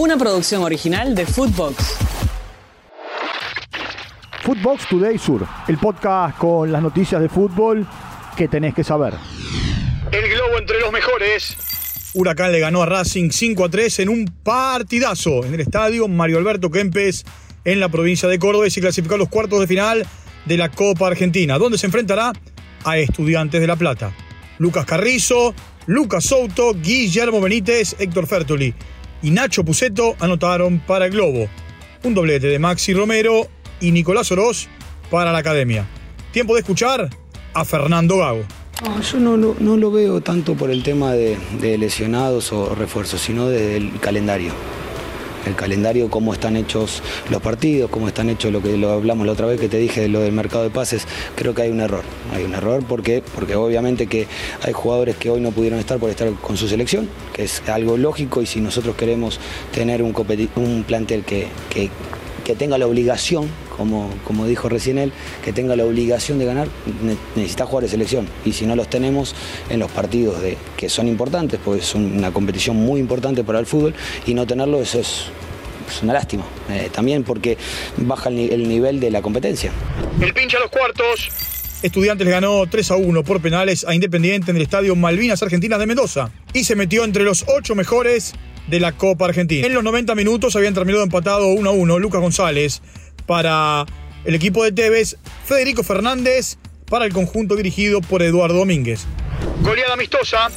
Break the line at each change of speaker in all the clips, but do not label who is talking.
una producción original de Footbox.
Footbox Today Sur, el podcast con las noticias de fútbol que tenés que saber.
El globo entre los mejores.
Huracán le ganó a Racing 5 a 3 en un partidazo en el estadio Mario Alberto Kempes en la provincia de Córdoba y se clasificó a los cuartos de final de la Copa Argentina, donde se enfrentará a Estudiantes de La Plata. Lucas Carrizo, Lucas Souto, Guillermo Benítez, Héctor Fertoli y Nacho Puceto anotaron para el Globo. Un doblete de Maxi Romero y Nicolás Oroz para la Academia. Tiempo de escuchar a Fernando Gago.
Yo no, lo- veo tanto por el tema de, de lesionados o refuerzos, sino del calendario. El calendario, cómo están hechos los partidos, cómo están hechos lo que lo hablamos la otra vez que te dije de lo del mercado de pases, creo que hay un error. Hay un error porque, porque obviamente que hay jugadores que hoy no pudieron estar por estar con su selección, que es algo lógico y si nosotros queremos tener un, un plantel que, que, que tenga la obligación, como, como dijo recién él, que tenga la obligación de ganar, ne- necesita jugar de selección. Y si no los tenemos en los partidos de, que son importantes, porque es un- una competición muy importante para el fútbol, y no tenerlo, eso es, es una lástima. Eh, también porque baja el, ni- el nivel de la competencia.
El pincha a los cuartos.
Estudiantes ganó 3 a 1 por penales a Independiente en el estadio Malvinas Argentinas de Mendoza y se metió entre los 8 mejores de la Copa Argentina. En los 90 minutos habían terminado empatado 1 a 1 Lucas González para el equipo de Tevez, Federico Fernández para el conjunto dirigido por Eduardo Domínguez.
Goleada amistosa.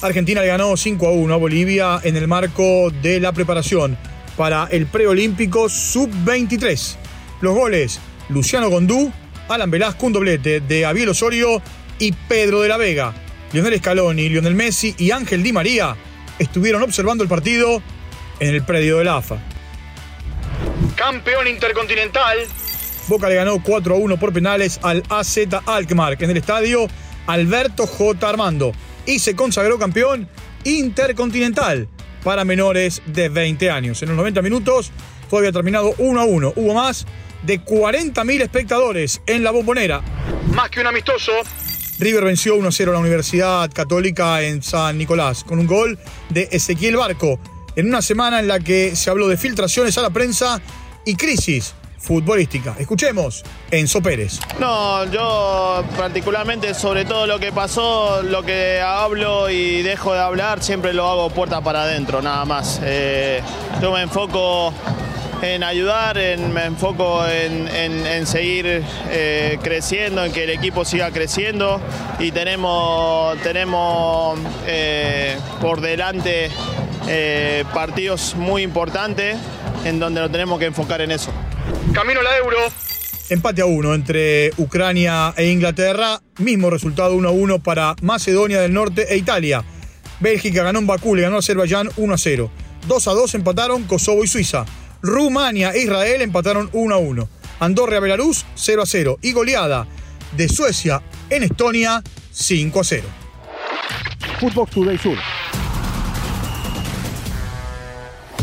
Argentina le ganó 5 a 1 a Bolivia en el marco de la preparación para el preolímpico sub-23. Los goles, Luciano Gondú, Alan Velasco, un doblete de Abiel Osorio y Pedro de la Vega. Lionel Scaloni, Lionel Messi y Ángel Di María estuvieron observando el partido en el predio de la AFA.
Campeón intercontinental.
Boca le ganó 4 a 1 por penales al AZ Alkmaar en el estadio Alberto J. Armando y se consagró campeón intercontinental para menores de 20 años. En los 90 minutos todo había terminado 1 a 1. Hubo más de 40.000 espectadores en la bombonera.
Más que un amistoso.
River venció 1 a 0 a la Universidad Católica en San Nicolás con un gol de Ezequiel Barco en una semana en la que se habló de filtraciones a la prensa y crisis futbolística. Escuchemos Enzo Pérez.
No, yo particularmente sobre todo lo que pasó, lo que hablo y dejo de hablar, siempre lo hago puerta para adentro, nada más. Eh, yo me enfoco en ayudar, en- me enfoco en, en- seguir eh, creciendo, en que el equipo siga creciendo y tenemos, tenemos eh, por delante eh, partidos muy importantes en donde nos tenemos que enfocar en eso.
Camino a la Euro.
Empate a uno entre Ucrania e Inglaterra. Mismo resultado 1 a 1 para Macedonia del Norte e Italia. Bélgica ganó en Bakú, le ganó a Azerbaiyán 1 a 0. 2 a 2 empataron Kosovo y Suiza. Rumania e Israel empataron 1 a 1. Andorra y Belarus 0 a 0. Y goleada de Suecia en Estonia 5 a 0.
Footbox Today Sur.